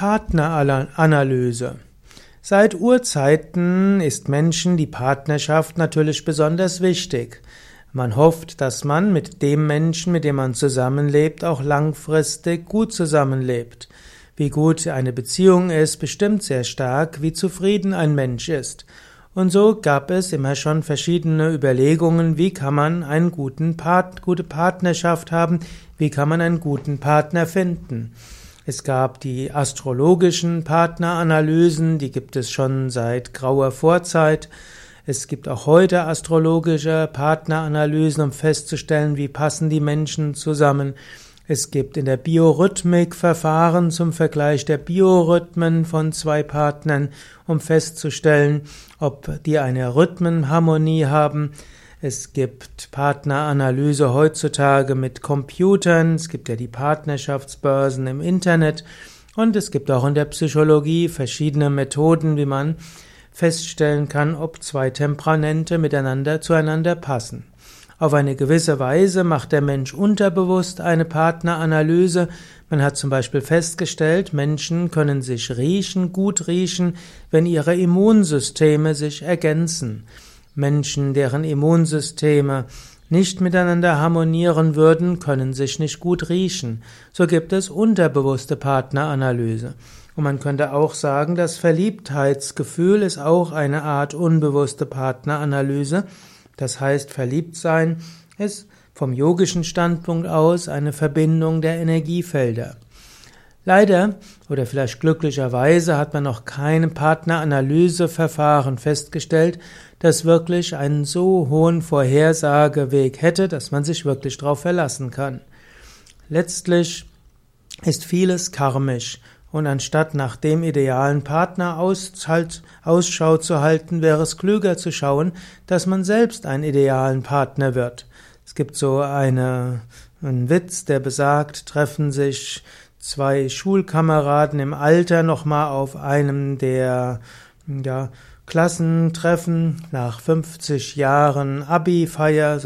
Partneranalyse. Seit Urzeiten ist Menschen die Partnerschaft natürlich besonders wichtig. Man hofft, dass man mit dem Menschen, mit dem man zusammenlebt, auch langfristig gut zusammenlebt. Wie gut eine Beziehung ist, bestimmt sehr stark, wie zufrieden ein Mensch ist. Und so gab es immer schon verschiedene Überlegungen, wie kann man guten Part, gute Partnerschaft haben, wie kann man einen guten Partner finden. Es gab die astrologischen Partneranalysen, die gibt es schon seit grauer Vorzeit. Es gibt auch heute astrologische Partneranalysen, um festzustellen, wie passen die Menschen zusammen. Es gibt in der Biorhythmik Verfahren zum Vergleich der Biorhythmen von zwei Partnern, um festzustellen, ob die eine Rhythmenharmonie haben. Es gibt Partneranalyse heutzutage mit Computern, es gibt ja die Partnerschaftsbörsen im Internet und es gibt auch in der Psychologie verschiedene Methoden, wie man feststellen kann, ob zwei Temperamente miteinander zueinander passen. Auf eine gewisse Weise macht der Mensch unterbewusst eine Partneranalyse. Man hat zum Beispiel festgestellt, Menschen können sich riechen, gut riechen, wenn ihre Immunsysteme sich ergänzen. Menschen, deren Immunsysteme nicht miteinander harmonieren würden, können sich nicht gut riechen. So gibt es unterbewusste Partneranalyse. Und man könnte auch sagen, das Verliebtheitsgefühl ist auch eine Art unbewusste Partneranalyse. Das heißt, verliebt sein ist vom yogischen Standpunkt aus eine Verbindung der Energiefelder. Leider oder vielleicht glücklicherweise hat man noch kein Partneranalyseverfahren festgestellt, das wirklich einen so hohen Vorhersageweg hätte, dass man sich wirklich darauf verlassen kann. Letztlich ist vieles karmisch und anstatt nach dem idealen Partner Ausschau zu halten, wäre es klüger zu schauen, dass man selbst einen idealen Partner wird. Es gibt so eine, einen Witz, der besagt, treffen sich zwei Schulkameraden im Alter nochmal auf einem der ja, Klassentreffen nach 50 Jahren Abi-Feier.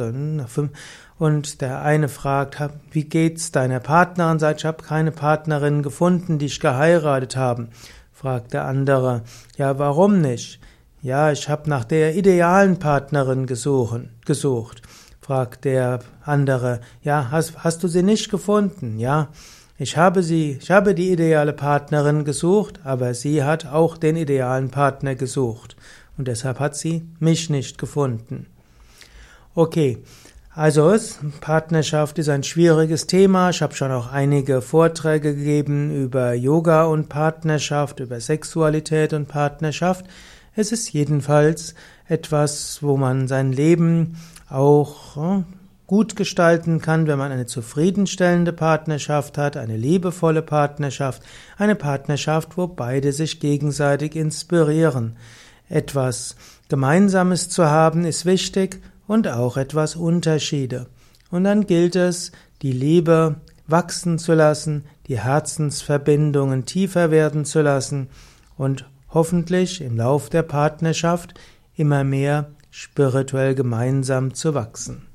Und der eine fragt, wie geht's deiner Partnerin? Sagt, ich habe keine Partnerin gefunden, die ich geheiratet haben. Fragt der andere, ja, warum nicht? Ja, ich habe nach der idealen Partnerin gesuchen, gesucht. Fragt der andere, ja, hast, hast du sie nicht gefunden? Ja, ich habe sie, ich habe die ideale Partnerin gesucht, aber sie hat auch den idealen Partner gesucht. Und deshalb hat sie mich nicht gefunden. Okay. Also Partnerschaft ist ein schwieriges Thema. Ich habe schon auch einige Vorträge gegeben über Yoga und Partnerschaft, über Sexualität und Partnerschaft. Es ist jedenfalls etwas, wo man sein Leben auch hm, gut gestalten kann, wenn man eine zufriedenstellende Partnerschaft hat, eine liebevolle Partnerschaft, eine Partnerschaft, wo beide sich gegenseitig inspirieren. Etwas Gemeinsames zu haben ist wichtig und auch etwas Unterschiede. Und dann gilt es, die Liebe wachsen zu lassen, die Herzensverbindungen tiefer werden zu lassen und hoffentlich im Lauf der Partnerschaft immer mehr spirituell gemeinsam zu wachsen.